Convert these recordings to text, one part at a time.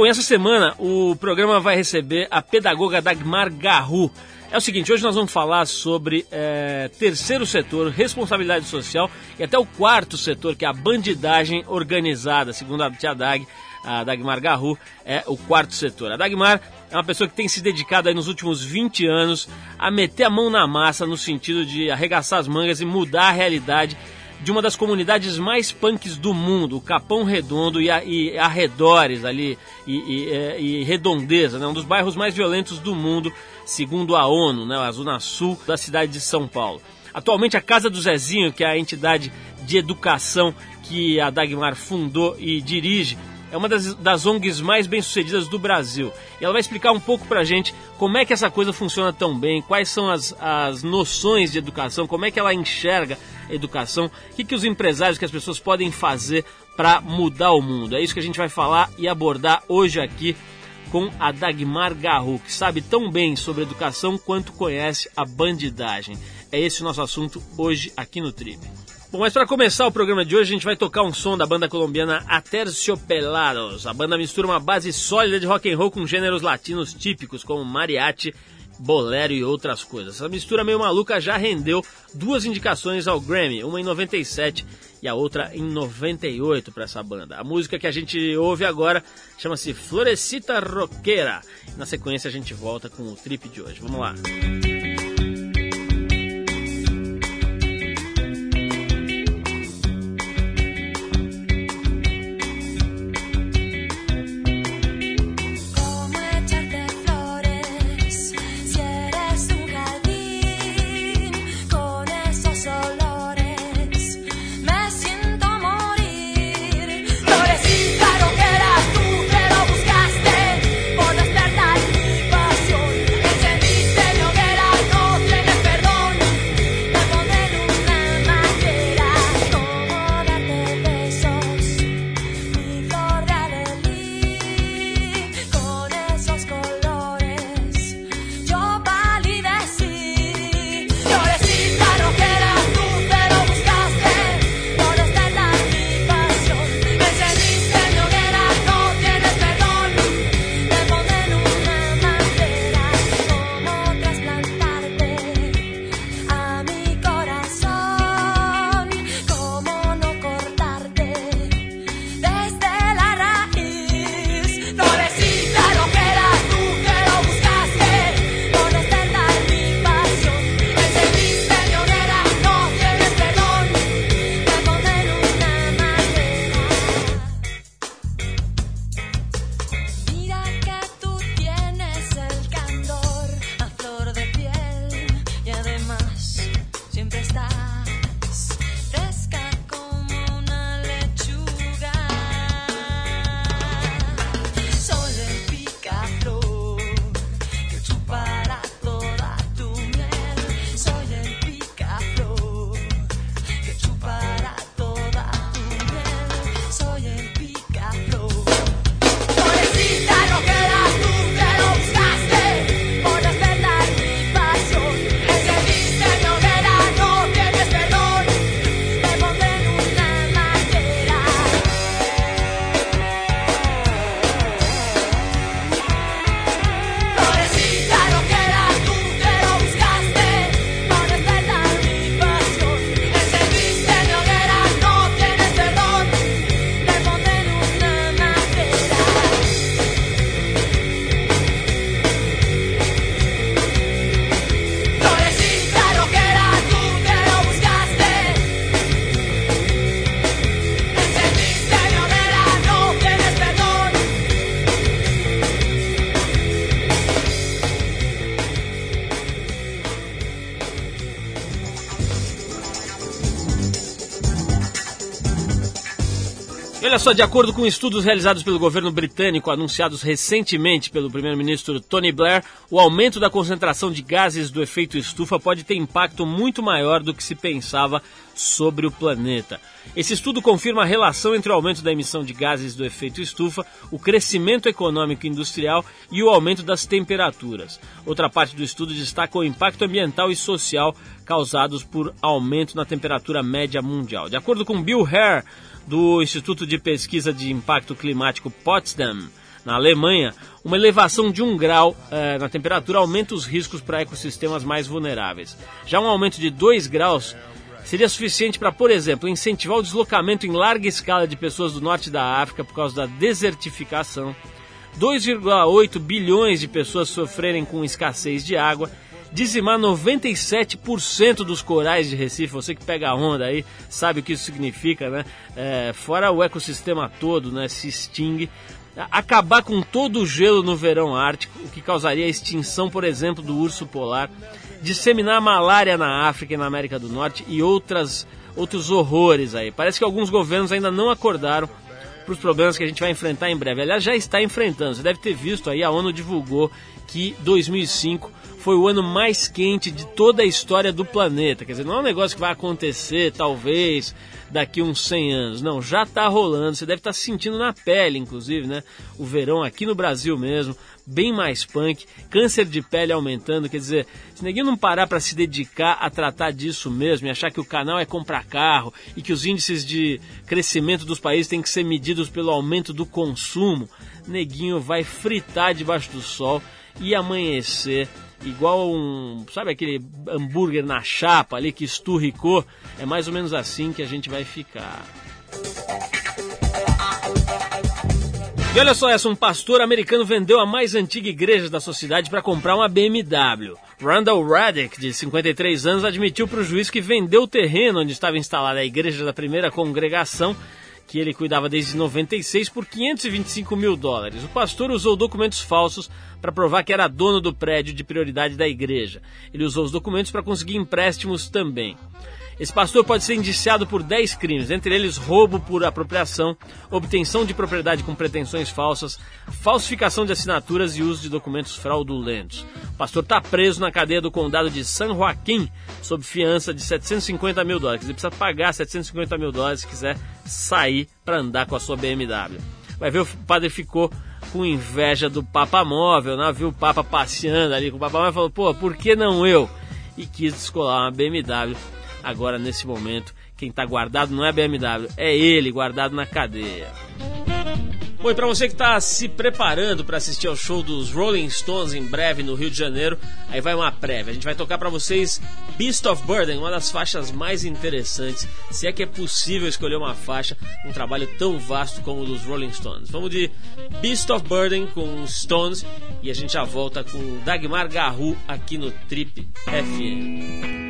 Bom, essa semana o programa vai receber a pedagoga Dagmar Garru. É o seguinte, hoje nós vamos falar sobre é, terceiro setor, responsabilidade social e até o quarto setor, que é a bandidagem organizada, segundo a tia Dag, a Dagmar Garru, é o quarto setor. A Dagmar é uma pessoa que tem se dedicado aí nos últimos 20 anos a meter a mão na massa no sentido de arregaçar as mangas e mudar a realidade de uma das comunidades mais punks do mundo, o Capão Redondo e, a, e arredores ali, e, e, é, e, Redondeza, né? um dos bairros mais violentos do mundo, segundo a ONU, né? a zona sul da cidade de São Paulo. Atualmente a Casa do Zezinho, que é a entidade de educação que a Dagmar fundou e dirige, é uma das, das ONGs mais bem-sucedidas do Brasil. E ela vai explicar um pouco pra gente como é que essa coisa funciona tão bem, quais são as, as noções de educação, como é que ela enxerga educação, o que, que os empresários, que as pessoas podem fazer para mudar o mundo. É isso que a gente vai falar e abordar hoje aqui com a Dagmar Garru, que sabe tão bem sobre educação quanto conhece a bandidagem. É esse o nosso assunto hoje aqui no Trip. Bom, mas para começar o programa de hoje, a gente vai tocar um som da banda colombiana Aterciopelados. A banda mistura uma base sólida de rock and roll com gêneros latinos típicos como mariachi, bolero e outras coisas. Essa mistura meio maluca já rendeu duas indicações ao Grammy, uma em 97 e a outra em 98 para essa banda. A música que a gente ouve agora chama-se Florecita Roqueira. Na sequência a gente volta com o trip de hoje. Vamos lá. Música só, de acordo com estudos realizados pelo governo britânico, anunciados recentemente pelo primeiro-ministro Tony Blair, o aumento da concentração de gases do efeito estufa pode ter impacto muito maior do que se pensava sobre o planeta. Esse estudo confirma a relação entre o aumento da emissão de gases do efeito estufa, o crescimento econômico e industrial e o aumento das temperaturas. Outra parte do estudo destaca o impacto ambiental e social causados por aumento na temperatura média mundial. De acordo com Bill Hare, do Instituto de Pesquisa de Impacto Climático Potsdam, Na Alemanha, uma elevação de um grau eh, na temperatura aumenta os riscos para ecossistemas mais vulneráveis. Já um aumento de 2 graus seria suficiente para, por exemplo, incentivar o deslocamento em larga escala de pessoas do norte da África por causa da desertificação, 2,8 bilhões de pessoas sofrerem com escassez de água, dizimar 97% dos corais de Recife. Você que pega a onda aí sabe o que isso significa, né? É, fora o ecossistema todo, né? Se extingue. Acabar com todo o gelo no verão ártico, o que causaria a extinção, por exemplo, do urso polar. Disseminar malária na África e na América do Norte e outras, outros horrores aí. Parece que alguns governos ainda não acordaram para os problemas que a gente vai enfrentar em breve. Aliás, já está enfrentando. Você deve ter visto aí, a ONU divulgou que 2005 foi o ano mais quente de toda a história do planeta. Quer dizer, não é um negócio que vai acontecer, talvez, daqui uns 100 anos. Não, já está rolando. Você deve estar tá sentindo na pele, inclusive, né? O verão aqui no Brasil mesmo, bem mais punk, câncer de pele aumentando. Quer dizer, se ninguém não parar para se dedicar a tratar disso mesmo e achar que o canal é comprar carro e que os índices de crescimento dos países têm que ser medidos pelo aumento do consumo, neguinho vai fritar debaixo do sol e amanhecer igual um, sabe aquele hambúrguer na chapa ali que esturricou? É mais ou menos assim que a gente vai ficar. E olha só essa, um pastor americano vendeu a mais antiga igreja da sociedade para comprar uma BMW. Randall Raddick, de 53 anos, admitiu para o juiz que vendeu o terreno onde estava instalada a igreja da primeira congregação que ele cuidava desde 96 por 525 mil dólares. O pastor usou documentos falsos para provar que era dono do prédio de prioridade da igreja. Ele usou os documentos para conseguir empréstimos também. Esse pastor pode ser indiciado por 10 crimes, entre eles roubo por apropriação, obtenção de propriedade com pretensões falsas, falsificação de assinaturas e uso de documentos fraudulentos. O pastor está preso na cadeia do condado de San Joaquim, sob fiança de 750 mil dólares. Ele precisa pagar 750 mil dólares se quiser sair para andar com a sua BMW. Vai ver, o padre ficou com inveja do Papa Móvel, né? viu o Papa passeando ali com o Papa Móvel e falou: pô, por que não eu? E quis descolar uma BMW Agora, nesse momento, quem está guardado não é a BMW, é ele guardado na cadeia. Bom, e para você que está se preparando para assistir ao show dos Rolling Stones em breve no Rio de Janeiro, aí vai uma prévia. A gente vai tocar para vocês Beast of Burden, uma das faixas mais interessantes, se é que é possível escolher uma faixa, um trabalho tão vasto como o dos Rolling Stones. Vamos de Beast of Burden com Stones e a gente já volta com Dagmar Garru aqui no Trip FM.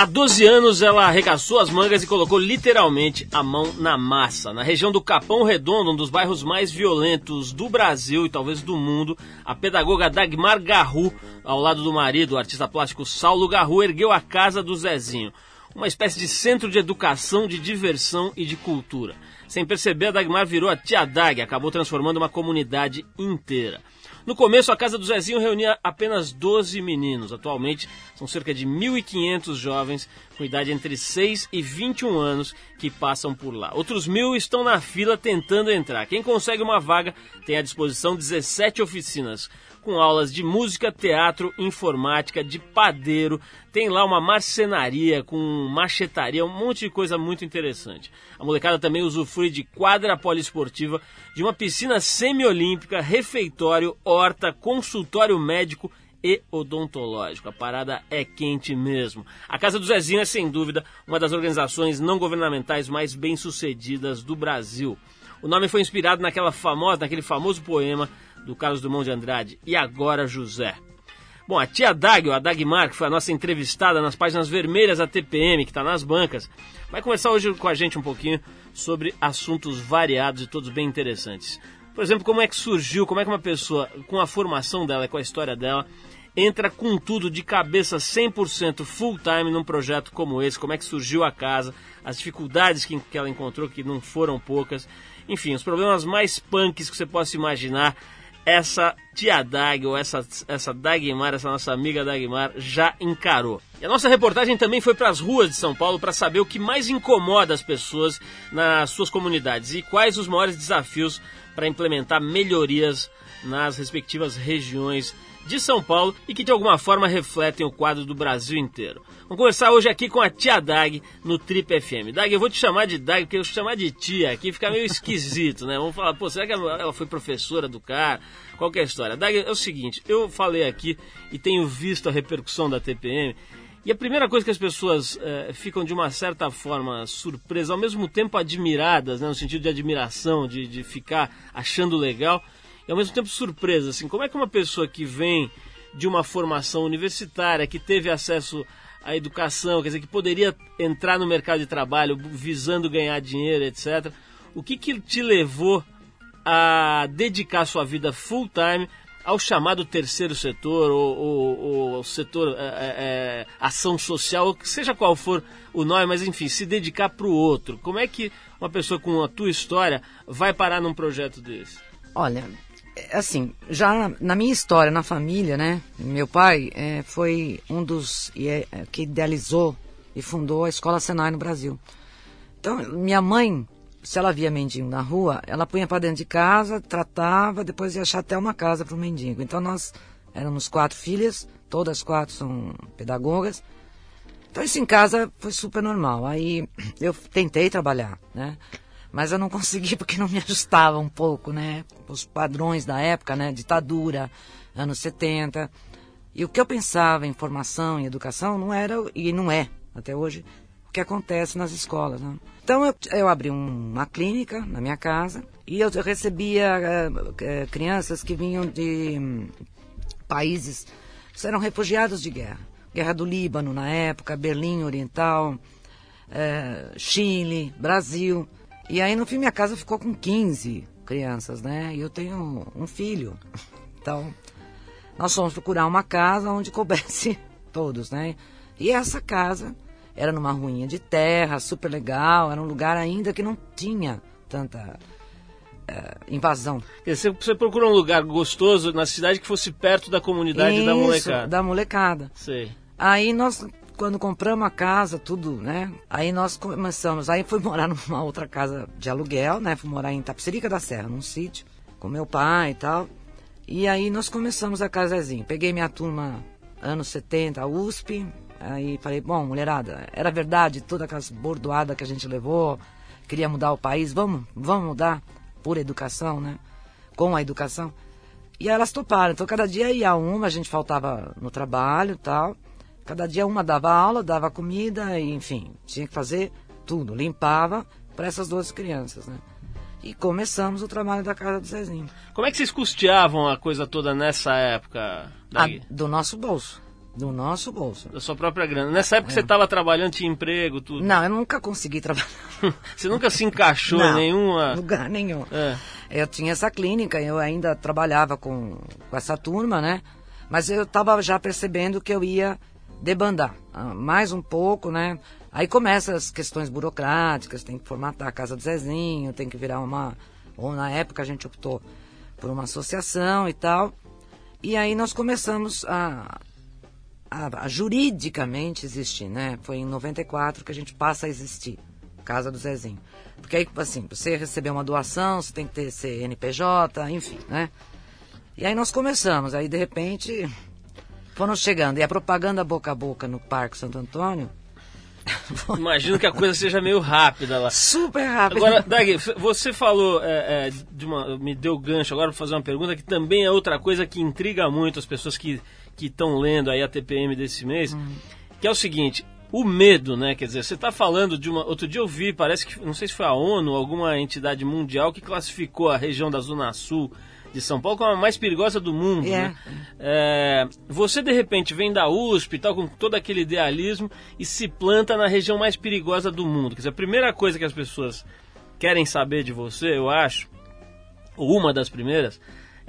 Há 12 anos ela arregaçou as mangas e colocou literalmente a mão na massa. Na região do Capão Redondo, um dos bairros mais violentos do Brasil e talvez do mundo, a pedagoga Dagmar Garru, ao lado do marido, o artista plástico Saulo Garru, ergueu a casa do Zezinho. Uma espécie de centro de educação, de diversão e de cultura. Sem perceber, a Dagmar virou a tia Dag, acabou transformando uma comunidade inteira. No começo, a casa do Zezinho reunia apenas 12 meninos. Atualmente, são cerca de 1.500 jovens com idade entre 6 e 21 anos que passam por lá. Outros mil estão na fila tentando entrar. Quem consegue uma vaga tem à disposição 17 oficinas com aulas de música, teatro, informática, de padeiro. Tem lá uma marcenaria com machetaria, um monte de coisa muito interessante. A molecada também usufrui de quadra poliesportiva, de uma piscina semiolímpica, refeitório, horta, consultório médico e odontológico. A parada é quente mesmo. A Casa do Zezinho é, sem dúvida, uma das organizações não governamentais mais bem-sucedidas do Brasil. O nome foi inspirado naquela famosa, naquele famoso poema do Carlos Dumont de Andrade, E Agora José. Bom, a tia Dag, a Dagmar, que foi a nossa entrevistada nas páginas vermelhas da TPM, que está nas bancas, vai conversar hoje com a gente um pouquinho sobre assuntos variados e todos bem interessantes. Por exemplo, como é que surgiu, como é que uma pessoa, com a formação dela, com a história dela, entra com tudo de cabeça 100% full time num projeto como esse, como é que surgiu a casa, as dificuldades que, que ela encontrou, que não foram poucas, enfim, os problemas mais punks que você possa imaginar essa tia Dag, ou essa, essa Dagmar, essa nossa amiga Dagmar, já encarou. E a nossa reportagem também foi para as ruas de São Paulo para saber o que mais incomoda as pessoas nas suas comunidades e quais os maiores desafios para implementar melhorias nas respectivas regiões de São Paulo e que de alguma forma refletem o quadro do Brasil inteiro. Vamos conversar hoje aqui com a tia Dag no Trip FM. Dag, eu vou te chamar de Dag, porque eu chamar de tia aqui fica meio esquisito, né? Vamos falar, pô, será que ela foi professora do cara? Qual é a história? Dag, é o seguinte, eu falei aqui e tenho visto a repercussão da TPM e a primeira coisa que as pessoas é, ficam de uma certa forma surpresas, ao mesmo tempo admiradas, né, no sentido de admiração, de, de ficar achando legal, e ao mesmo tempo surpresa, assim, como é que uma pessoa que vem de uma formação universitária, que teve acesso à educação, quer dizer, que poderia entrar no mercado de trabalho visando ganhar dinheiro, etc. O que, que te levou a dedicar sua vida full time ao chamado terceiro setor ou, ou, ou setor é, é, é ação social, seja qual for o nome, mas enfim, se dedicar para o outro. Como é que uma pessoa com a tua história vai parar num projeto desse? Olha, assim, já na minha história, na família, né? Meu pai é, foi um dos é, que idealizou e fundou a Escola Senai no Brasil. Então, minha mãe, se ela via mendigo na rua, ela punha para dentro de casa, tratava, depois ia achar até uma casa para o mendigo. Então, nós éramos quatro filhas, todas quatro são pedagogas. Então, isso em casa foi super normal. Aí, eu tentei trabalhar, né? Mas eu não consegui porque não me ajustava um pouco, né? Os padrões da época, né? Ditadura, anos 70. E o que eu pensava em formação e educação não era, e não é, até hoje, o que acontece nas escolas. Né? Então eu, eu abri um, uma clínica na minha casa e eu, eu recebia uh, crianças que vinham de um, países que eram refugiados de guerra. Guerra do Líbano na época, Berlim Oriental, uh, Chile, Brasil. E aí no fim minha casa ficou com 15 crianças, né? E eu tenho um filho. Então, nós fomos procurar uma casa onde coubesse todos, né? E essa casa era numa ruinha de terra, super legal, era um lugar ainda que não tinha tanta uh, invasão. Você, você procurou um lugar gostoso na cidade que fosse perto da comunidade Isso, da molecada. da molecada. Sei. Aí nós quando compramos a casa, tudo, né? Aí nós começamos, aí fui morar numa outra casa de aluguel, né? Fui morar em Tapsirica da Serra, num sítio, com meu pai e tal. E aí nós começamos a casazinho. Peguei minha turma anos 70, USP, aí falei, bom, mulherada, era verdade toda aquela bordoada que a gente levou, queria mudar o país, vamos, vamos mudar por educação, né? Com a educação. E elas toparam. Então cada dia ia uma, a gente faltava no trabalho e tal. Cada dia uma dava aula, dava comida, e, enfim, tinha que fazer tudo, limpava para essas duas crianças, né? E começamos o trabalho da casa do Zezinho. Como é que vocês custeavam a coisa toda nessa época? A, do nosso bolso. No nosso bolso. Da sua própria grana. Nessa época é. você estava trabalhando, tinha emprego, tudo? Não, eu nunca consegui trabalhar. você nunca se encaixou Não, em nenhuma... lugar nenhum. É. Eu tinha essa clínica, eu ainda trabalhava com, com essa turma, né? Mas eu estava já percebendo que eu ia debandar ah, mais um pouco, né? Aí começam as questões burocráticas, tem que formatar a casa do Zezinho, tem que virar uma... Ou na época a gente optou por uma associação e tal. E aí nós começamos a, a, a, juridicamente existir, né? Foi em 94 que a gente passa a existir, Casa do Zezinho. Porque aí, assim, você receber uma doação, você tem que ter CNPJ, enfim, né? E aí nós começamos, aí de repente foram chegando. E a propaganda boca a boca no Parque Santo Antônio. Imagino que a coisa seja meio rápida lá. Super rápida. Agora, Dag, você falou, é, é, de uma, me deu gancho agora para fazer uma pergunta que também é outra coisa que intriga muito as pessoas que estão lendo aí a TPM desse mês, hum. que é o seguinte, o medo, né? Quer dizer, você está falando de uma. Outro dia eu vi, parece que, não sei se foi a ONU, alguma entidade mundial que classificou a região da Zona Sul de São Paulo como a mais perigosa do mundo. É. Né? É, você, de repente, vem da USP tal, com todo aquele idealismo e se planta na região mais perigosa do mundo. Quer dizer, a primeira coisa que as pessoas querem saber de você, eu acho, ou uma das primeiras,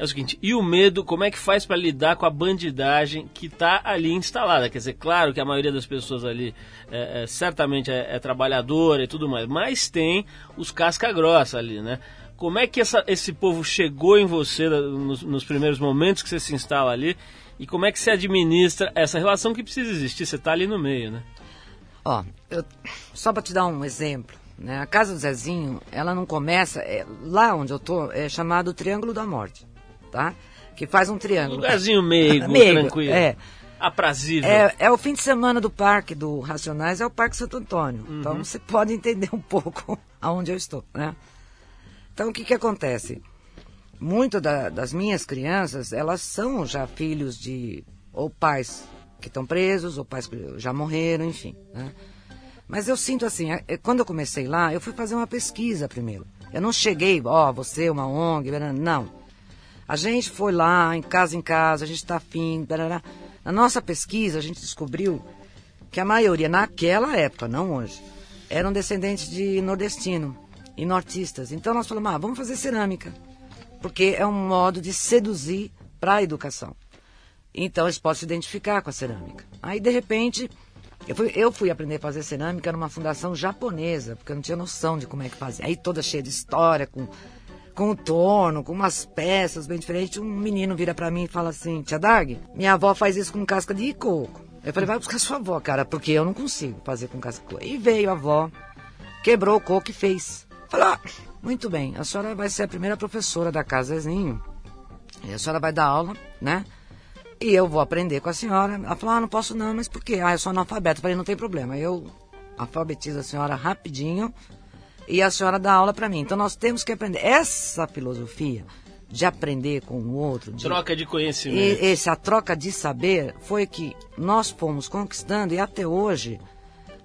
é o seguinte: e o medo, como é que faz para lidar com a bandidagem que está ali instalada? Quer dizer, claro que a maioria das pessoas ali é, é, certamente é, é, trabalhadora e tudo mais, mas tem os casca-grossa ali, né? Como é que essa, esse povo chegou em você nos, nos primeiros momentos que você se instala ali? E como é que você administra essa relação que precisa existir? Você está ali no meio, né? Ó, eu, só para te dar um exemplo, né? A casa do Zezinho, ela não começa, é, lá onde eu tô, é chamado Triângulo da Morte, tá? Que faz um triângulo. Um lugarzinho meigo, meigo tranquilo. É. Aprazível. É, é o fim de semana do parque do Racionais, é o Parque Santo Antônio. Uhum. Então você pode entender um pouco aonde eu estou, né? Então, o que, que acontece? Muitas da, das minhas crianças, elas são já filhos de ou pais que estão presos, ou pais que já morreram, enfim. Né? Mas eu sinto assim, é, é, quando eu comecei lá, eu fui fazer uma pesquisa primeiro. Eu não cheguei, ó, oh, você, uma ONG, não. A gente foi lá, em casa em casa, a gente está afim, barará. Na nossa pesquisa, a gente descobriu que a maioria, naquela época, não hoje, eram descendentes de nordestino e nortistas. Então nós falamos, ah, vamos fazer cerâmica, porque é um modo de seduzir para a educação. Então eles podem se identificar com a cerâmica. Aí de repente eu fui, eu fui aprender a fazer cerâmica numa fundação japonesa, porque eu não tinha noção de como é que fazia. Aí toda cheia de história, com, com o torno, com umas peças bem diferentes. Um menino vira para mim e fala assim: Tia Dag, minha avó faz isso com casca de coco. Eu falei: vai buscar sua avó, cara, porque eu não consigo fazer com casca de coco. E veio a avó, quebrou o coco e fez. Falei, ah, muito bem, a senhora vai ser a primeira professora da Casazinho. E a senhora vai dar aula, né? E eu vou aprender com a senhora. Ela falou, ah, não posso não, mas por quê? Ah, eu sou analfabeta. Eu falei, não tem problema. Eu alfabetizo a senhora rapidinho e a senhora dá aula para mim. Então nós temos que aprender. Essa filosofia de aprender com o outro. De, troca de conhecimento. E, essa troca de saber foi que nós fomos conquistando e até hoje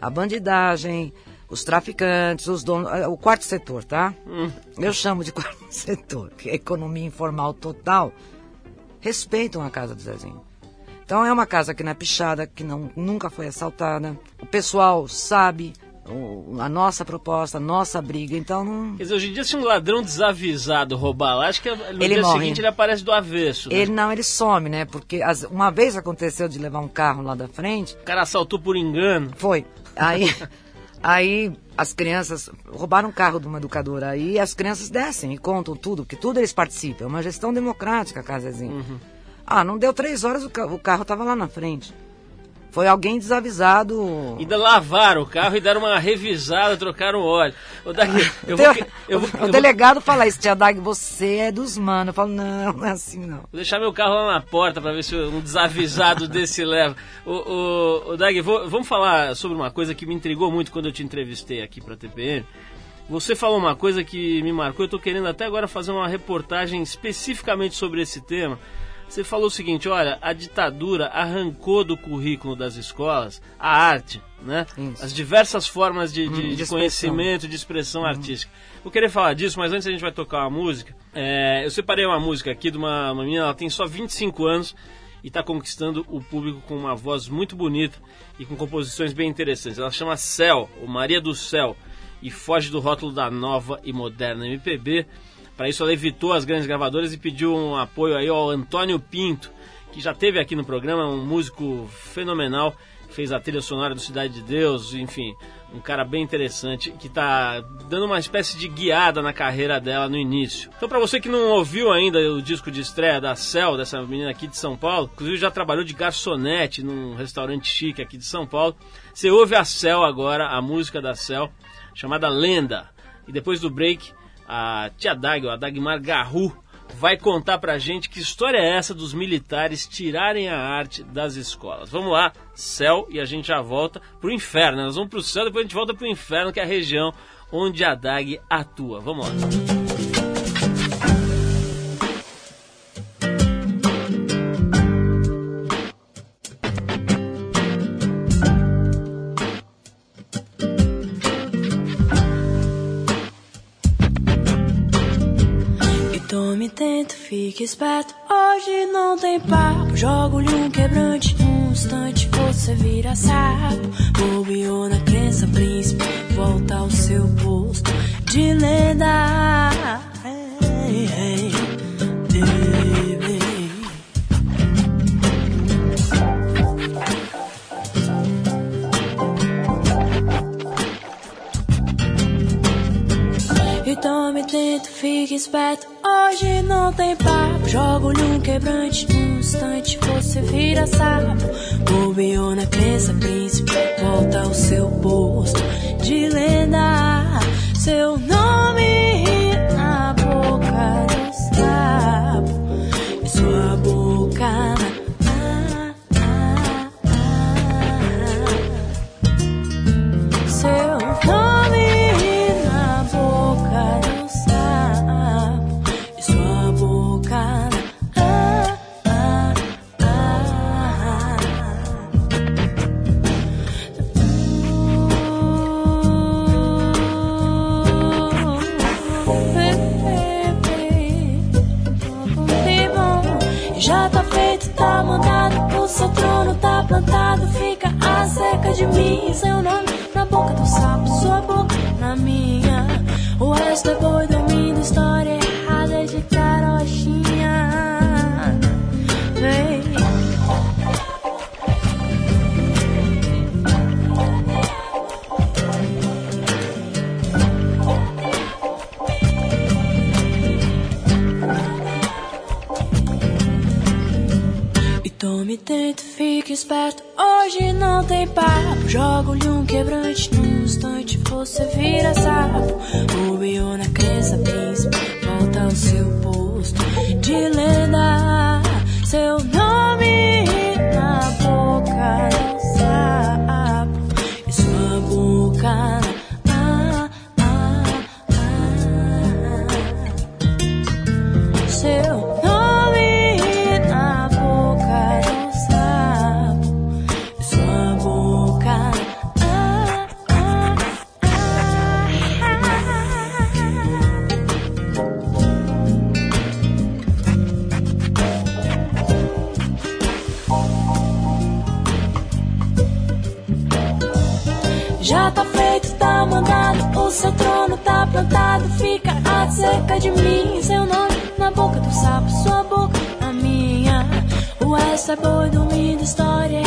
a bandidagem, os traficantes, os donos, eh, o quarto setor, tá? Hum. Eu chamo de quarto setor, que é economia informal total, respeitam a casa do Zezinho. Então é uma casa que não é pichada, que não, nunca foi assaltada. O pessoal sabe o, a nossa proposta, a nossa briga, então não... Quer dizer, hoje em dia se um ladrão desavisado roubar lá, acho que no ele dia morre. seguinte ele aparece do avesso. Né? Ele não, ele some, né? Porque as, uma vez aconteceu de levar um carro lá da frente... O cara assaltou por engano. Foi. Aí... Aí as crianças roubaram o carro de uma educadora. Aí as crianças descem e contam tudo, que tudo eles participam. É uma gestão democrática, Casazinho. Uhum. Ah, não deu três horas, o, ca o carro estava lá na frente. Foi alguém desavisado. Ainda lavaram o carro e deram uma revisada, trocaram o óleo. O, Dag, eu vou, eu vou, o delegado fala isso, tia Dag, você é dos manos. Eu falo, não, não é assim não. Vou deixar meu carro lá na porta para ver se um desavisado desse leva. O, o Dag, vou, vamos falar sobre uma coisa que me intrigou muito quando eu te entrevistei aqui para a TPM. Você falou uma coisa que me marcou, eu estou querendo até agora fazer uma reportagem especificamente sobre esse tema você falou o seguinte, olha, a ditadura arrancou do currículo das escolas a arte, né? Isso. As diversas formas de, de, hum, de conhecimento, de expressão uhum. artística. Vou querer falar disso, mas antes a gente vai tocar uma música. É, eu separei uma música aqui de uma, uma menina, ela tem só 25 anos e está conquistando o público com uma voz muito bonita e com composições bem interessantes. Ela chama Céu, ou Maria do Céu, e foge do rótulo da nova e moderna MPB. Para isso, ela evitou as grandes gravadoras e pediu um apoio aí ao Antônio Pinto, que já teve aqui no programa, um músico fenomenal fez a trilha sonora do Cidade de Deus, enfim, um cara bem interessante que está dando uma espécie de guiada na carreira dela no início. Então, para você que não ouviu ainda o disco de estreia da Cel, dessa menina aqui de São Paulo, inclusive já trabalhou de garçonete num restaurante chique aqui de São Paulo, você ouve a Cel agora, a música da Cel, chamada Lenda. E depois do break, a Tia Dag, a Dagmar Garru, vai contar pra gente que história é essa dos militares tirarem a arte das escolas. Vamos lá, céu, e a gente já volta pro inferno. Nós vamos pro céu, depois a gente volta pro inferno, que é a região onde a DAG atua. Vamos lá. Fique esperto. Hoje não tem papo. Jogo-lhe um quebrante. Num instante você vira sapo. Bobeou na crença, príncipe. Volta ao seu posto de lenda. Esperto. Hoje não tem papo. Jogo-lhe um quebrante. Num instante você vira sapo. Bobeou na crença, príncipe. Volta ao seu posto de lenda. Seu nome mim, seu nome na boca do sapo, sua boca na minha. O resto é boi dormindo, história errada de carochinha. Vem. E tome, tento, fique esperto Hoje não tem papo, jogo-lhe um quebrante num instante você vira sapo. Bobeou na crença, príncipe, volta ao seu posto de lenda. Seu nome seu trono tá plantado, fica a cerca de mim. Seu nome na boca do sapo, sua boca na minha. O resto é boi dormindo, história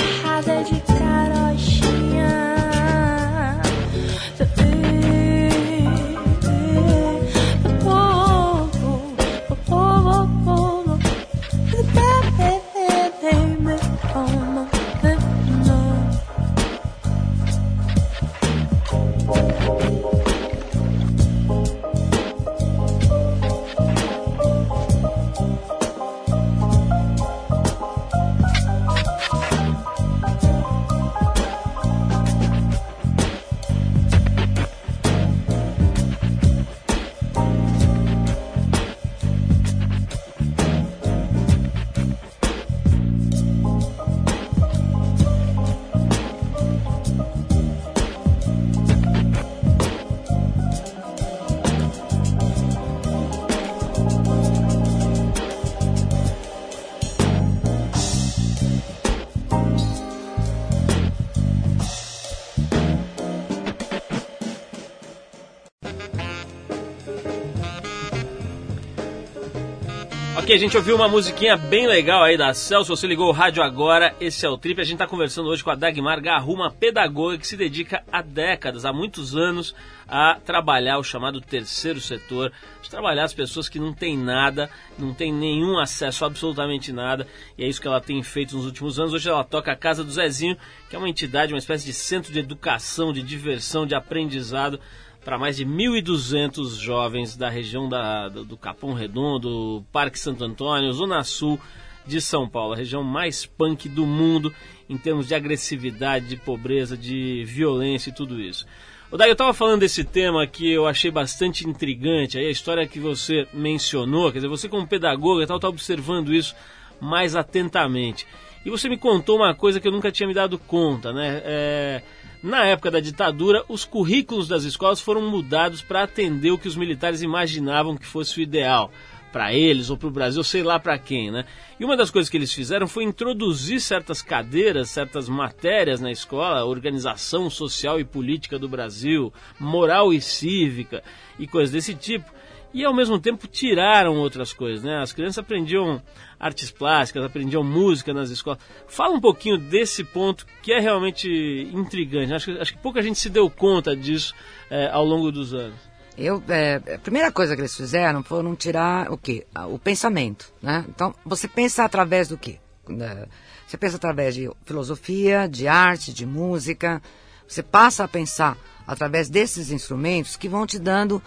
Ok, a gente ouviu uma musiquinha bem legal aí da Celso. Você ligou o rádio agora, esse é o Trip. A gente está conversando hoje com a Dagmar Garru, uma pedagoga que se dedica há décadas, há muitos anos, a trabalhar o chamado terceiro setor, de trabalhar as pessoas que não têm nada, não têm nenhum acesso absolutamente nada, e é isso que ela tem feito nos últimos anos. Hoje ela toca a Casa do Zezinho, que é uma entidade, uma espécie de centro de educação, de diversão, de aprendizado para mais de 1.200 jovens da região da, do Capão Redondo, Parque Santo Antônio, Zona Sul de São Paulo, a região mais punk do mundo em termos de agressividade, de pobreza, de violência e tudo isso. O Daí eu estava falando desse tema que eu achei bastante intrigante, aí a história que você mencionou, quer dizer, você como pedagoga está observando isso mais atentamente. E você me contou uma coisa que eu nunca tinha me dado conta, né? É, na época da ditadura, os currículos das escolas foram mudados para atender o que os militares imaginavam que fosse o ideal para eles ou para o Brasil, sei lá para quem, né? E uma das coisas que eles fizeram foi introduzir certas cadeiras, certas matérias na escola, organização social e política do Brasil, moral e cívica e coisas desse tipo e ao mesmo tempo tiraram outras coisas, né? As crianças aprendiam artes plásticas, aprendiam música nas escolas. Fala um pouquinho desse ponto que é realmente intrigante. Acho, acho que pouca gente se deu conta disso é, ao longo dos anos. Eu, é, a primeira coisa que eles fizeram não tirar o quê? O pensamento, né? Então, você pensa através do quê? Você pensa através de filosofia, de arte, de música. Você passa a pensar através desses instrumentos que vão te dando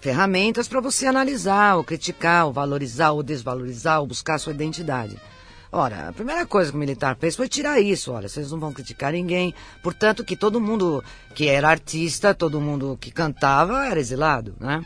ferramentas para você analisar, ou criticar, ou valorizar, ou desvalorizar, ou buscar sua identidade. Ora, a primeira coisa que o militar fez foi tirar isso. Olha, vocês não vão criticar ninguém. Portanto, que todo mundo que era artista, todo mundo que cantava era exilado, né?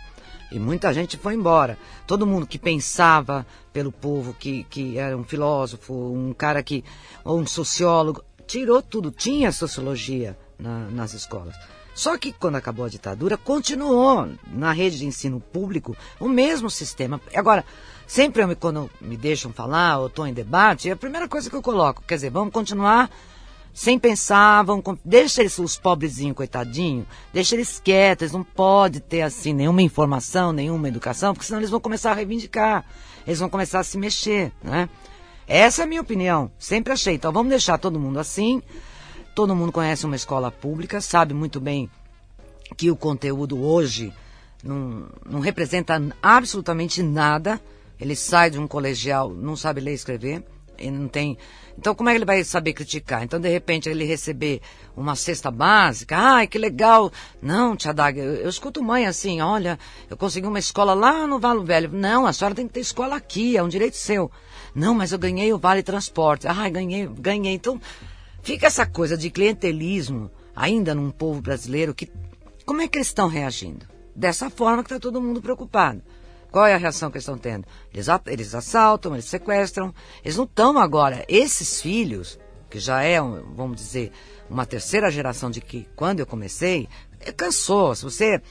E muita gente foi embora. Todo mundo que pensava pelo povo, que, que era um filósofo, um cara que. ou um sociólogo, tirou tudo. Tinha sociologia na, nas escolas. Só que quando acabou a ditadura, continuou na rede de ensino público o mesmo sistema. Agora, sempre eu me, quando me deixam falar ou estou em debate, a primeira coisa que eu coloco. Quer dizer, vamos continuar sem pensar, vamos, deixa eles, os pobrezinhos, coitadinhos, deixa eles quietos, eles não podem ter assim nenhuma informação, nenhuma educação, porque senão eles vão começar a reivindicar, eles vão começar a se mexer, né? Essa é a minha opinião, sempre achei. Então vamos deixar todo mundo assim, Todo mundo conhece uma escola pública, sabe muito bem que o conteúdo hoje não, não representa absolutamente nada. Ele sai de um colegial, não sabe ler e escrever, e não tem. Então, como é que ele vai saber criticar? Então, de repente, ele receber uma cesta básica, ai, que legal. Não, tia Dag, eu, eu escuto mãe assim, olha, eu consegui uma escola lá no Valo Velho. Não, a senhora tem que ter escola aqui, é um direito seu. Não, mas eu ganhei o Vale Transporte. Ai, ganhei, ganhei. Então, Fica essa coisa de clientelismo ainda num povo brasileiro que. Como é que eles estão reagindo? Dessa forma que está todo mundo preocupado. Qual é a reação que eles estão tendo? Eles, eles assaltam, eles sequestram. Eles não estão agora. Esses filhos, que já é, vamos dizer, uma terceira geração de que quando eu comecei, é, cansou. Se você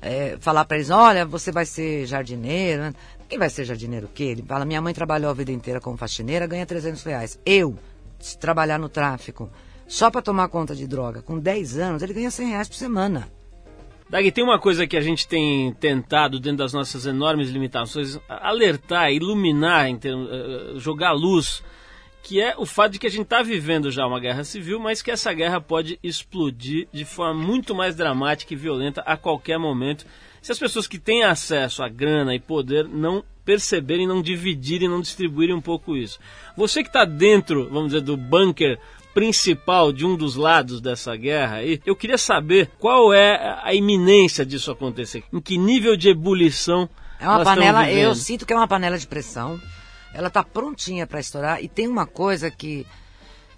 é, falar para eles, olha, você vai ser jardineiro. Né? Quem vai ser jardineiro o quê? Ele fala, minha mãe trabalhou a vida inteira como faxineira, ganha 300 reais. Eu trabalhar no tráfico só para tomar conta de droga, com 10 anos, ele ganha 100 reais por semana. Dag, tem uma coisa que a gente tem tentado, dentro das nossas enormes limitações, alertar, iluminar, eh, eh, jogar luz, que é o fato de que a gente está vivendo já uma guerra civil, mas que essa guerra pode explodir de forma muito mais dramática e violenta a qualquer momento, se as pessoas que têm acesso a grana e poder não perceberem, não dividirem, não distribuírem um pouco isso. Você que está dentro, vamos dizer, do bunker principal de um dos lados dessa guerra aí, eu queria saber qual é a iminência disso acontecer, em que nível de ebulição é uma panela, eu sinto que é uma panela de pressão. Ela está prontinha para estourar e tem uma coisa que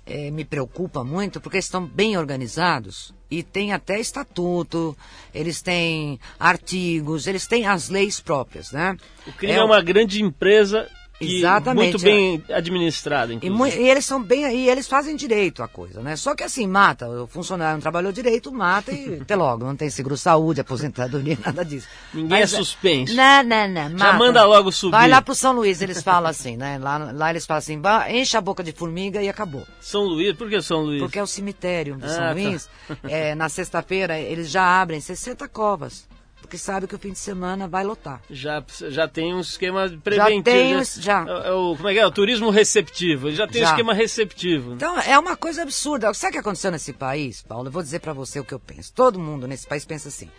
é, me preocupa muito, porque estão bem organizados e tem até estatuto, eles têm artigos, eles têm as leis próprias, né? O crime é, é uma grande empresa Exatamente. Muito bem é. administrado, inclusive. E, e, eles são bem e eles fazem direito a coisa, né? Só que assim, mata, o funcionário não trabalhou direito, mata e até logo, não tem seguro saúde, aposentadoria, nada disso. Ninguém Mas, é suspenso. Não, não, não. Mata. Já manda logo subir. Vai lá pro São Luís, eles falam assim, né? Lá, lá eles falam assim, enche a boca de formiga e acabou. São Luís, por que São Luís? Porque é o cemitério de ah, São tá. Luís. É, na sexta-feira eles já abrem 60 covas porque sabe que o fim de semana vai lotar. Já, já tem um esquema preventivo. Já tem, já. É, é o, como é que é? O turismo receptivo. Já tem já. um esquema receptivo. Então, é uma coisa absurda. Sabe o que aconteceu nesse país, Paulo? Eu vou dizer para você o que eu penso. Todo mundo nesse país pensa assim.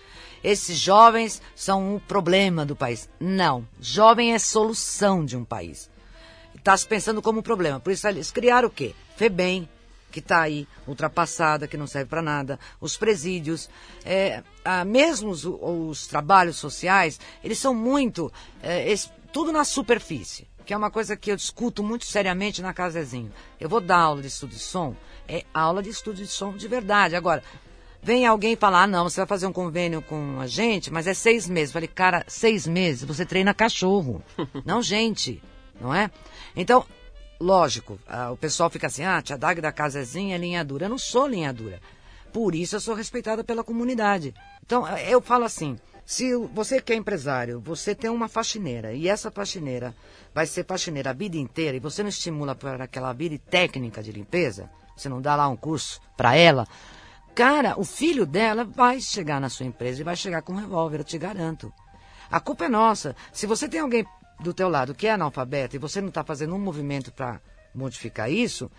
Esses jovens são um problema do país. Não. Jovem é solução de um país. Está se pensando como um problema. Por isso, eles criaram o quê? FEBEM, que está aí ultrapassada, que não serve para nada, os presídios, é, ah, mesmo os, os, trabalhos sociais, eles são muito, é, esse, tudo na superfície, que é uma coisa que eu discuto muito seriamente na Casezinho. Eu vou dar aula de estudo de som, é aula de estudo de som de verdade. Agora, vem alguém falar, ah, não, você vai fazer um convênio com a gente, mas é seis meses. Eu falei, cara, seis meses, você treina cachorro, não gente, não é? Então, lógico, o pessoal fica assim, ah, tia Dag da Casezinha é linha dura. Eu não sou linha dura. Por isso eu sou respeitada pela comunidade. Então, eu falo assim, se você que é empresário, você tem uma faxineira e essa faxineira vai ser faxineira a vida inteira e você não estimula para aquela vida técnica de limpeza, você não dá lá um curso para ela, cara, o filho dela vai chegar na sua empresa e vai chegar com um revólver, eu te garanto. A culpa é nossa. Se você tem alguém do teu lado que é analfabeto e você não está fazendo um movimento para modificar isso,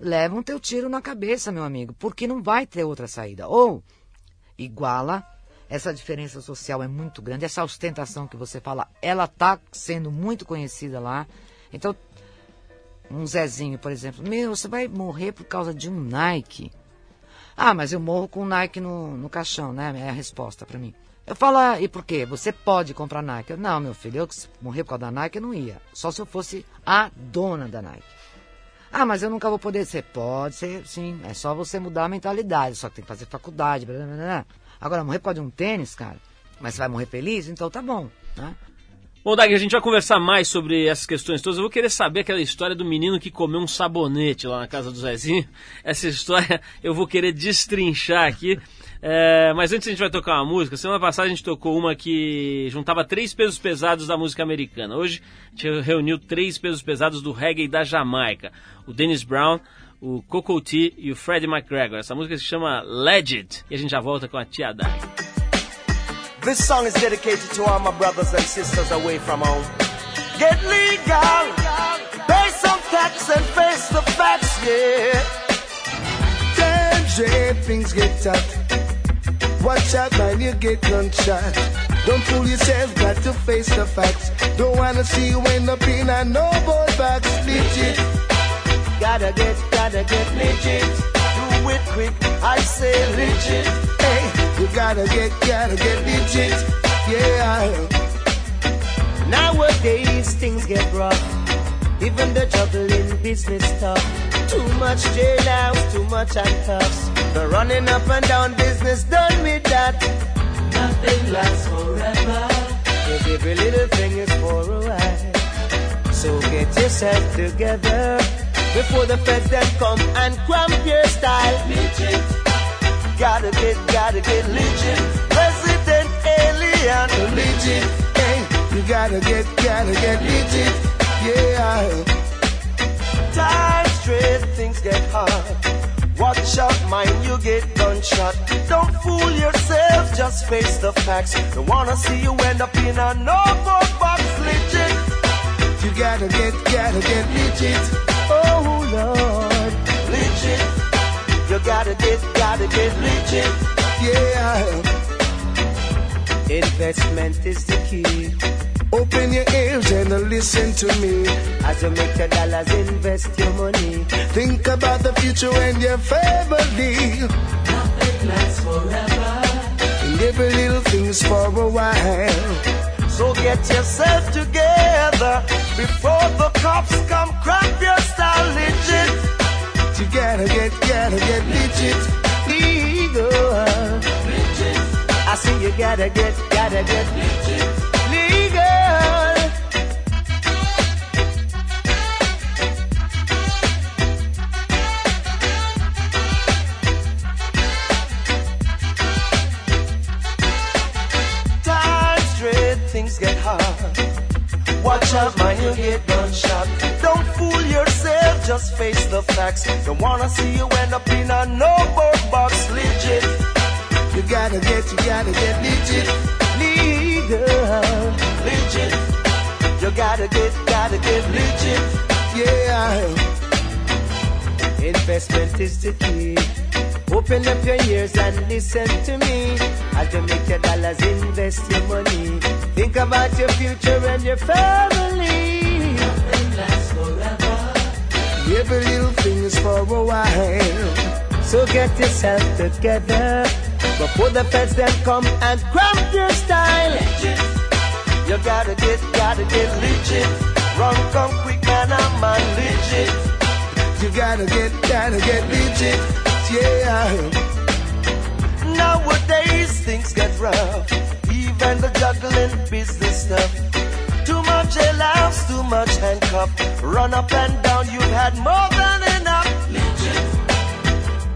leva um teu tiro na cabeça, meu amigo, porque não vai ter outra saída. Ou iguala, essa diferença social é muito grande, essa ostentação que você fala, ela está sendo muito conhecida lá. Então, um Zezinho, por exemplo, meu, você vai morrer por causa de um Nike. Ah, mas eu morro com um Nike no, no caixão, né? É a resposta para mim. Eu falo, ah, e por quê? Você pode comprar Nike. Eu, não, meu filho, eu que morrer por causa da Nike, eu não ia. Só se eu fosse a dona da Nike. Ah, mas eu nunca vou poder ser. Pode ser, sim. É só você mudar a mentalidade. Só que tem que fazer faculdade. Blá, blá, blá. Agora, morrer por causa de um tênis, cara, mas você vai morrer feliz? Então tá bom, né? Bom, Dag, a gente vai conversar mais sobre essas questões todas. Eu vou querer saber aquela história do menino que comeu um sabonete lá na casa do Zezinho. Essa história eu vou querer destrinchar aqui. É, mas antes a gente vai tocar uma música. Semana passada a gente tocou uma que juntava três pesos pesados da música americana. Hoje a gente reuniu três pesos pesados do reggae da Jamaica: o Dennis Brown, o Coco T e o Freddie McGregor. Essa música se chama Legend e a gente já volta com a Tia Dag. This song is dedicated to all my brothers and sisters away from home. Get legal, pay some tax and face the facts, yeah. Damn, things get tough. Watch out, man, you get gunshot. Don't fool yourself, got to face the facts. Don't wanna see you end up in a no boy box. Legit. Gotta get, gotta get legit. Do it quick, I say legit. Hey, you gotta get, gotta get legit. Yeah. Nowadays things get rough. Even the trouble in business tough. Too much jailhouse, too much handcuffs. The running up and down business done with that. Nothing lasts forever. Every little thing is for a while. So get yourself together before the feds then come and cramp your style. Legit. Gotta get, gotta get legit. Resident alien. Legit. Hey, you gotta get, gotta get legit. Yeah. Time straight, things get hard. Watch out, mind you get gunshot. Don't fool yourself, just face the facts. Don't wanna see you end up in a no box legit. You gotta get, gotta get legit. Oh Lord, legit. You gotta get, gotta get legit. Yeah. Investment is the key. Open your ears and listen to me. As you make your dollars, invest your money. Think about the future and your family. Nothing lasts forever. And every little thing's for a while. So get yourself together before the cops come crack your style legit. You gotta get, gotta get legit. Legal. Legit. I see you gotta get, gotta get legit. Watch out, man, you get gunshot. Don't fool yourself, just face the facts. Don't wanna see you end up in a no box, legit. You gotta get, you gotta get legit, legal, legit. You gotta get, gotta get legit, yeah. Investment is the key. Open up your ears and listen to me. As you make your dollars, invest your money. Think about your future and your family. Nothing lasts forever. Every little thing is for a while. So get yourself together. Before the feds then come and cramp your style. You gotta get, gotta get legit. Run, come quick, man, I'm on legit. You gotta get, gotta get legit. Yeah. Nowadays things get rough. Even the juggling business stuff. Too much allows, too much handcuff. Run up and down, you've had more than enough.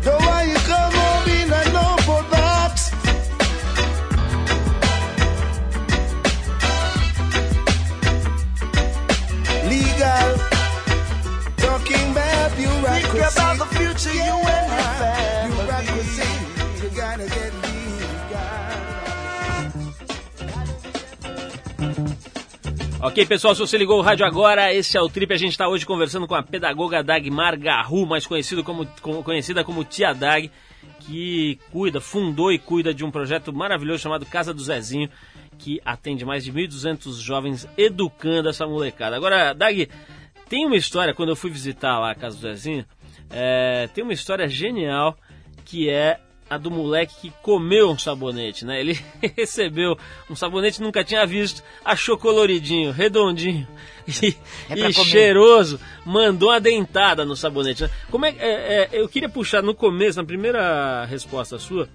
Don't why you Ok, pessoal, se você ligou o rádio agora, esse é o Trip. A gente está hoje conversando com a pedagoga Dagmar Garru, mais conhecido como, conhecida como Tia Dag, que cuida, fundou e cuida de um projeto maravilhoso chamado Casa do Zezinho, que atende mais de 1.200 jovens educando essa molecada. Agora, Dag, tem uma história, quando eu fui visitar lá a Casa do Zezinho, é, tem uma história genial que é a do moleque que comeu um sabonete, né? Ele recebeu um sabonete que nunca tinha visto, achou coloridinho, redondinho e, É e cheiroso, mandou uma dentada no sabonete. né? Como é, é, é, eu queria puxar no começo, na primeira resposta sua,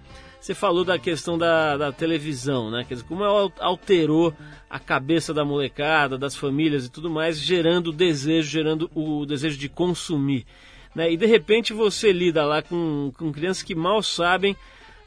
você falou da questão da, da televisão, né? Quer dizer, como ela alterou a cabeça da molecada, das famílias e tudo mais, gerando o desejo, gerando o desejo de consumir. Né? E de repente você lida lá com, com crianças que mal sabem,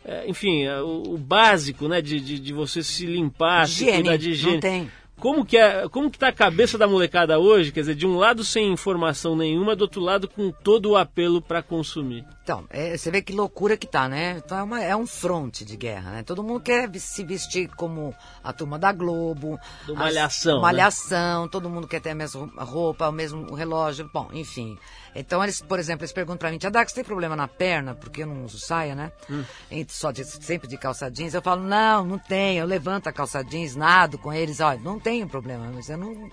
é, enfim, é, o, básico, né? De, de, de você se limpar, se Higiene, cuidar de higiene. não tem. Como que, é, como que tá a cabeça da molecada hoje? Quer dizer, de um lado sem informação nenhuma, do outro lado com todo o apelo para consumir. Então, é, você vê que loucura que tá, né? Então é, uma- é um fronte de guerra, né? Todo mundo quer se vestir como a turma da Globo. Do as- Malhação, né? Malhação, todo mundo quer ter a mesma roupa, o mesmo relógio. Bom, enfim. Então, eles, por exemplo, eles perguntam pra mim, Tia Dax, tem problema na perna? Porque eu não uso saia, né? Hum. Só de- sempre de calça jeans. Eu falo, não, não tem. Eu levanto a calça jeans, nado com eles. Olha, não tem problema, mas eu não...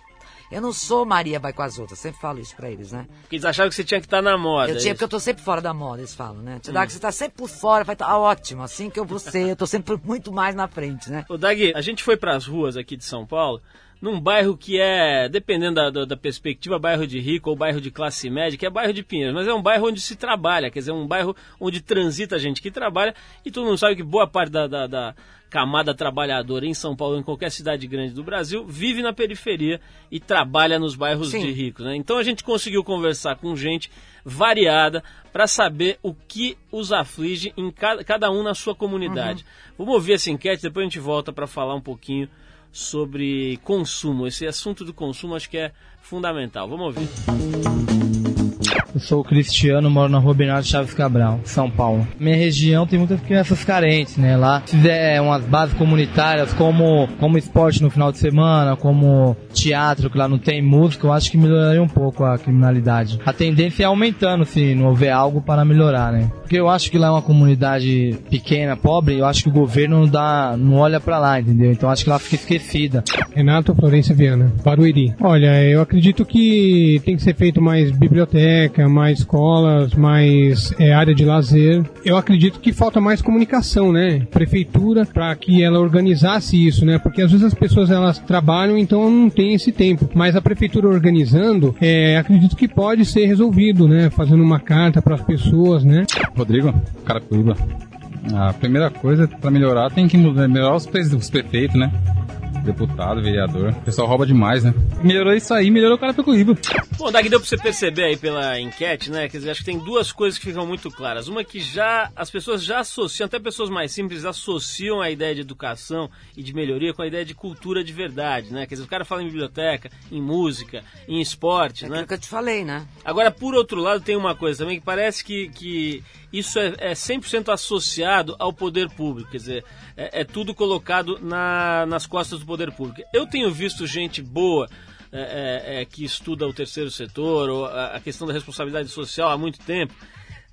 Eu não sou Maria vai com as outras, sempre falo isso pra eles, né? Porque eles achavam que você tinha que estar na moda. Eu é tinha, isso? porque eu tô sempre fora da moda, eles falam, né? Tia Dag, você tá sempre por fora, vai estar ótimo, assim que eu vou ser, eu tô sempre muito mais na frente, né? Ô, Dag, a gente foi para as ruas aqui de São Paulo, num bairro que é, dependendo da, da- da perspectiva, bairro de rico ou bairro de classe média, que é bairro de Pinheiros, mas é um bairro onde se trabalha, quer dizer, um bairro onde transita gente que trabalha, e todo mundo sabe que boa parte da, da- da camada trabalhadora em São Paulo, em qualquer cidade grande do Brasil, vive na periferia e trabalha nos bairros Sim. de ricos. Né? Então a gente conseguiu conversar com gente variada para saber o que os aflige em cada, cada um na sua comunidade. Vamos ouvir essa enquete, depois a gente volta para falar um pouquinho sobre consumo. Esse assunto do consumo acho que é fundamental. Vamos ouvir. Eu sou o Cristiano, moro na Rua Bernardo Chaves Cabral, São Paulo. Minha região tem muitas crianças carentes, né? Lá, fizer umas bases comunitárias como, como esporte no final de semana, como teatro, que lá não tem música, eu acho que melhoraria um pouco a criminalidade. A tendência é aumentando se não houver algo para melhorar, né? Porque eu acho que lá é uma comunidade pequena, pobre, eu acho que o governo não dá, não olha para lá, entendeu? Então acho que ela fica esquecida. Renato Florença Viana, Barueri. Olha, eu acredito que tem que ser feito mais biblioteca, mais escolas, mais é, área de lazer. Eu acredito que falta mais comunicação, né? Prefeitura, para que ela organizasse isso, né? Porque às vezes as pessoas elas trabalham, então não tem esse tempo. Mas a prefeitura organizando, é, acredito que pode ser resolvido, né? Fazendo uma carta para as pessoas, né? Rodrigo, Carapicuíba. A primeira coisa para melhorar tem que melhorar os prefeitos, né? Deputado, vereador. O pessoal rouba demais, né? Melhorou isso aí, melhorou o Carapicuíba. Bom, Dag, deu pra você perceber aí pela enquete, né? Quer dizer, acho que tem duas coisas que ficam muito claras. Uma que já as pessoas já associam, até pessoas mais simples, associam a ideia de educação e de melhoria com a ideia de cultura de verdade, né? Quer dizer, o cara fala em biblioteca, em música, em esporte, É né? aquilo que eu te falei, né? Agora, por outro lado, tem uma coisa também que parece que, que isso é, é 100% associado ao poder público, quer dizer, é, é tudo colocado na- nas costas do poder público. Eu tenho visto gente boa é, é, é, que estuda o terceiro setor, ou a, a questão da responsabilidade social há muito tempo,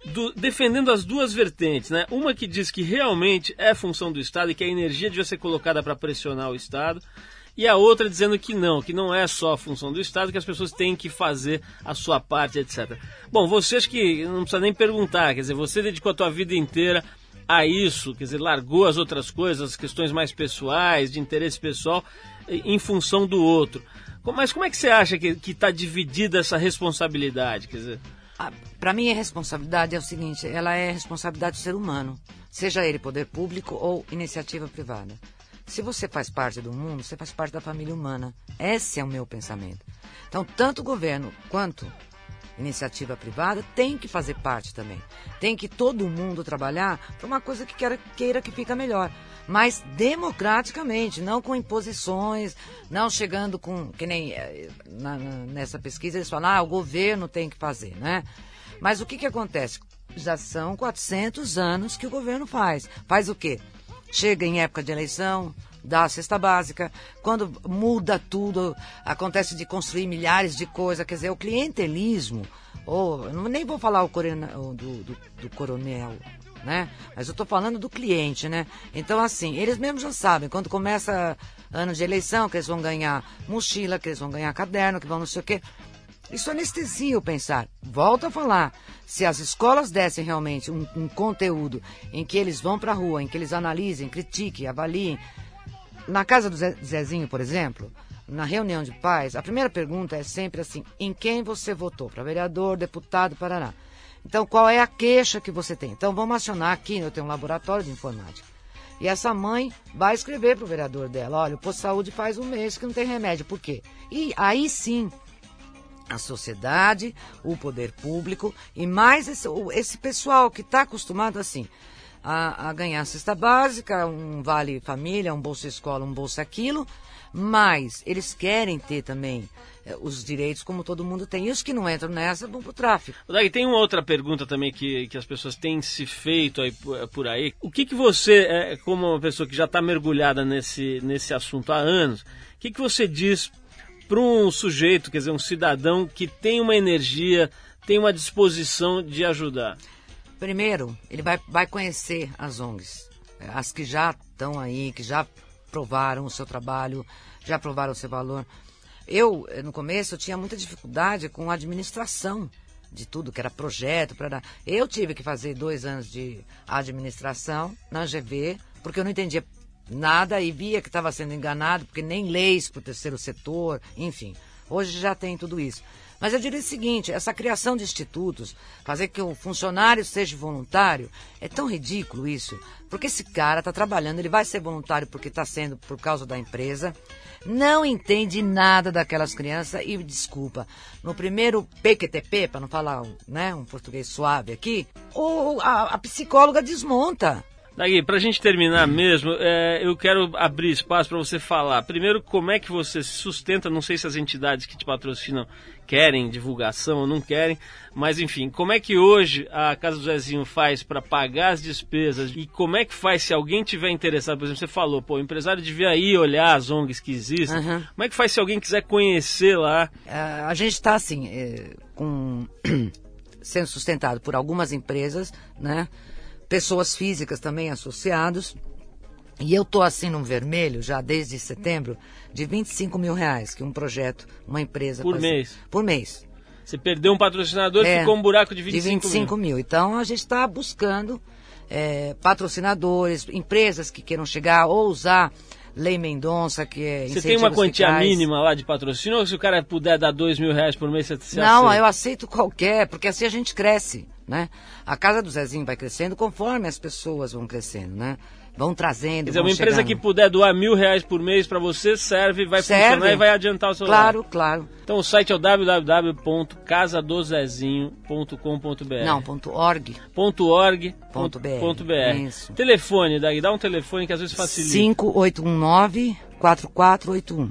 do, defendendo as duas vertentes, né? Uma que diz que realmente é função do Estado e que a energia devia ser colocada para pressionar o Estado, e a outra dizendo que não, que não é só a função do Estado, que as pessoas têm que fazer a sua parte, etc. Bom, você acho que não precisa nem perguntar, quer dizer, você dedicou a tua vida inteira a isso, quer dizer, largou as outras coisas, as questões mais pessoais, de interesse pessoal, em função do outro. Mas como é que você acha que está dividida essa responsabilidade? Quer dizer... Ah, Para mim, a responsabilidade é o seguinte: ela é responsabilidade do ser humano, seja ele poder público ou iniciativa privada. Se você faz parte do mundo, você faz parte da família humana. Esse é o meu pensamento. Então, tanto o governo quanto iniciativa privada tem que fazer parte também. Tem que todo mundo trabalhar para uma coisa que queira, queira que fica melhor. Mas democraticamente, não com imposições, não chegando com. Que nem eh, na, na, nessa pesquisa eles falam, ah, o governo tem que fazer, né? Mas o que, que acontece? Já são 400 anos que o governo faz. Faz o quê? Chega em época de eleição, dá a cesta básica, quando muda tudo, acontece de construir milhares de coisas, quer dizer, o clientelismo, ou nem vou falar o, corona, do, do, do coronel, né? Mas eu estou falando do cliente, né? Então, assim, eles mesmos já sabem, quando começa ano de eleição, que eles vão ganhar mochila, que eles vão ganhar caderno, que vão não sei o quê. Isso anestesia o pensar. Volto a falar. Se as escolas dessem realmente um, um conteúdo em que eles vão para a rua, em que eles analisem, critiquem, avaliem. Na casa do Zezinho, por exemplo, na reunião de pais, a primeira pergunta é sempre assim: em quem você votou? Para vereador, deputado, Paraná. Então, qual é a queixa que você tem? Então, vamos acionar aqui, eu tenho um laboratório de informática. E essa mãe vai escrever para o vereador dela: olha, o posto de saúde faz um mês que não tem remédio. Por quê? E aí sim, a sociedade, o poder público e mais esse, esse pessoal que está acostumado assim a, a, ganhar cesta básica, um vale família, um bolsa escola, um bolsa aquilo, mas eles querem ter também eh, os direitos como todo mundo tem. E os que não entram nessa vão para o tráfico. Daí tem uma outra pergunta também que, que as pessoas têm se feito aí, por aí. O que, que você, é, como uma pessoa que já está mergulhada nesse, nesse assunto há anos, o que, que você diz para um sujeito, quer dizer, um cidadão que tem uma energia, tem uma disposição de ajudar? Primeiro, ele vai, vai conhecer as ONGs, as que já estão aí, que já provaram o seu trabalho, já provaram o seu valor. Eu, no começo, eu tinha muita dificuldade com a administração de tudo, que era projeto. Pra... Eu tive que fazer dois anos de administração na GV, porque eu não entendia nada e via que estava sendo enganado, porque nem leis para o terceiro setor, enfim. Hoje já tem tudo isso. Mas eu diria o seguinte: essa criação de institutos, fazer que o funcionário seja voluntário, é tão ridículo isso. Porque esse cara está trabalhando, ele vai ser voluntário porque está sendo por causa da empresa, não entende nada daquelas crianças e, desculpa, no primeiro PQTP, para não falar né, um português suave aqui, o, a, a psicóloga desmonta. Dagui, para a gente terminar mesmo, é, eu quero abrir espaço para você falar. Primeiro, como é que você se sustenta? Não sei se as entidades que te patrocinam querem divulgação ou não querem, mas enfim, como é que hoje a Casa do Zezinho faz para pagar as despesas e como é que faz se alguém tiver interessado? Por exemplo, você falou, pô, o empresário devia ir olhar as ONGs que existem. Uhum. Como é que faz se alguém quiser conhecer lá? Uh, a gente está assim, é, com sendo sustentado por algumas empresas, né? Pessoas físicas também associados. E eu tô assim no vermelho já desde setembro de 25 mil reais, que um projeto, uma empresa... Por mês? Por mês. Você perdeu um patrocinador e é, ficou um buraco de 25, de 25 mil. mil. Então a gente está buscando é, patrocinadores, empresas que queiram chegar ou usar Lei Mendonça, que é Você tem uma quantia fiscais. mínima lá de patrocínio ou se o cara puder dar dois mil reais por mês, você, você Não, aceita? eu aceito qualquer, porque assim a gente cresce, né? A casa do Zezinho vai crescendo conforme as pessoas vão crescendo, né? Vão trazendo. Quer dizer, uma empresa chegando. que puder doar mil reais por mês para você serve, vai serve. funcionar e vai adiantar o seu Claro, claro. Então o site é o www.casadozezinho.com.br. Não, ponto .org. Ponto .org. Ponto .br. .br. Isso. Telefone, Dag, dá um telefone que às vezes facilita. 5819 4481.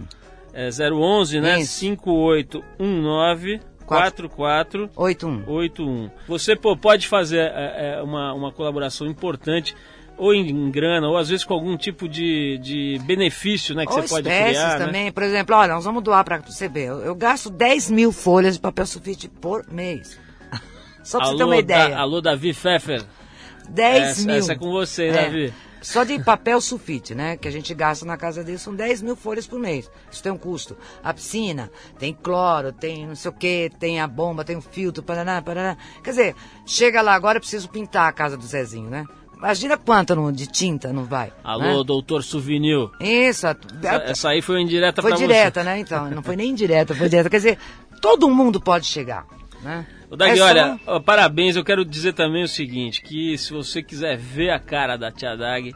É 011, né? Isso. 5819 4481. Você pô, pode fazer é, é, uma, uma colaboração importante ou em grana, ou às vezes com algum tipo de, de benefício né, que Ou você pode criar. né? também. Por exemplo, olha, nós vamos doar para você ver. Eu, eu gasto 10 mil folhas de papel sulfite por mês. Só pra você ter uma ideia. Da, alô, Davi Pfeffer. 10 essa, mil. essa é com você, É. Davi. Só de papel sulfite, né? Que a gente gasta na casa dele são 10 mil folhas por mês. Isso tem um custo. A piscina tem cloro, tem não sei o que, tem a bomba, tem o filtro, paraná, paraná. Quer dizer, chega lá agora eu preciso pintar a casa do Zezinho, né? Imagina quanto no- de tinta não vai. Alô, né? doutor Souvenir. Isso, a- Essa, essa aí foi indireta foi direta, né? Então, não foi nem indireta, foi direta. Quer dizer, todo mundo pode chegar, né? você. Ô, Dag, É só- olha, ó, parabéns. Eu quero dizer também o seguinte, que se você quiser ver a cara da tia Dag,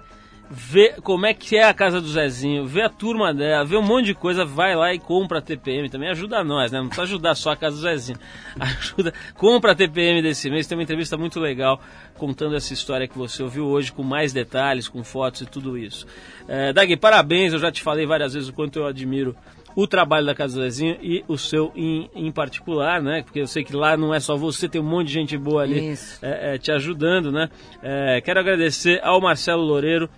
ver como é que é a casa do Zezinho, ver a turma dela, ver um monte de coisa, vai lá e compra a TPM também. Ajuda nós, né? Não precisa ajudar só a casa do Zezinho. Ajuda, compra a TPM desse mês. Tem uma entrevista muito legal contando essa história que você ouviu hoje, com mais detalhes, com fotos e tudo isso. É, Dag, parabéns. Eu já te falei várias vezes o quanto eu admiro o trabalho da Casa do Zezinho e o seu em, em particular, né? Porque eu sei que lá não é só você, tem um monte de gente boa ali é, é, te ajudando, né? É, quero agradecer ao Marcelo Loureiro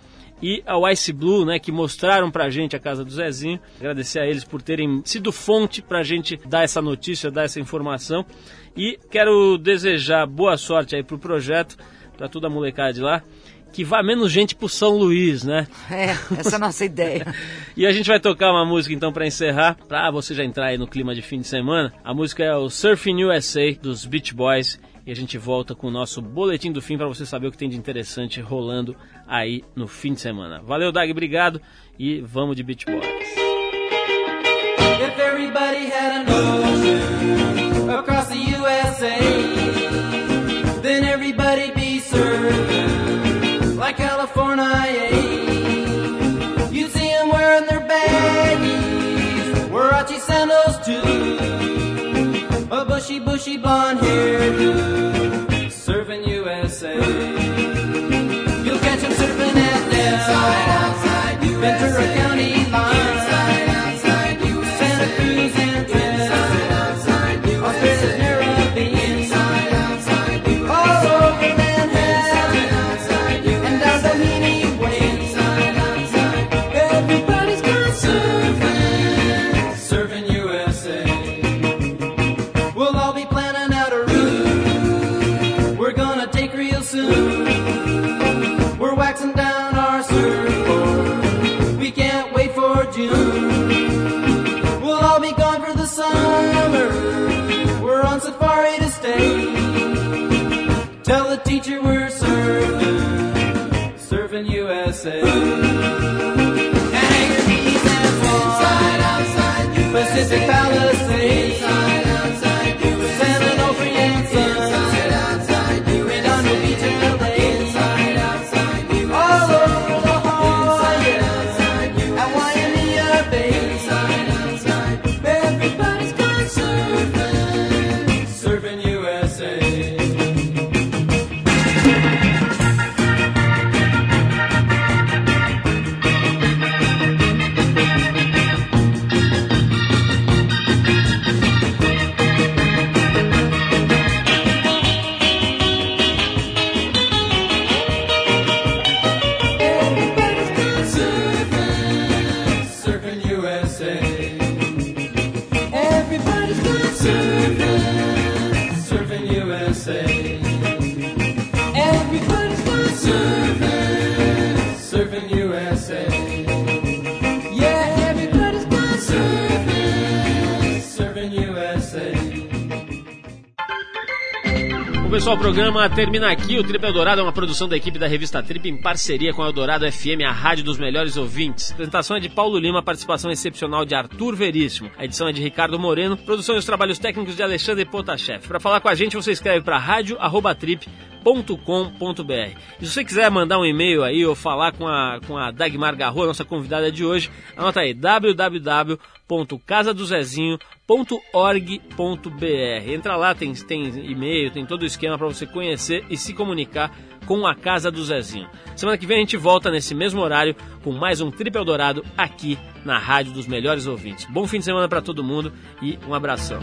e ao Ice Blue, né, que mostraram pra gente a casa do Zezinho. Agradecer a eles por terem sido fonte pra gente dar essa notícia, dar essa informação. E quero desejar boa sorte aí pro projeto, pra toda a molecada de lá. Que vá menos gente pro São Luís, né? É, essa é a nossa ideia. E a gente vai tocar uma música então pra encerrar, pra você já entrar aí no clima de fim de semana. A música é o Surfing USA dos Beach Boys e a gente volta com o nosso boletim do fim pra você saber o que tem de interessante rolando aí no fim de semana. Valeu, Dag, obrigado e vamos de Beach bushy, bushy blonde hairdo, serving USA. You'll catch them surfing at Del, Ventura County line. Programa termina aqui. O Trip Eldorado é uma produção da equipe da revista Trip em parceria com a Eldorado FM, a rádio dos melhores ouvintes. A apresentação é de Paulo Lima, participação excepcional de Arthur Veríssimo. A edição é de Ricardo Moreno, produção e os trabalhos técnicos de Alexandre Potashev. Para falar com a gente, você escreve para rádio@trip.com.br. E se você quiser mandar um e-mail aí ou falar com a, com a Dagmar Garro, nossa convidada de hoje, anota aí www.casadozezinho.org.br. Entra lá, tem, tem e-mail, tem todo o esquema para você conhecer e se comunicar com a Casa do Zezinho. Semana que vem a gente volta nesse mesmo horário com mais um Triple Dourado aqui na Rádio dos Melhores Ouvintes. Bom fim de semana para todo mundo e um abração.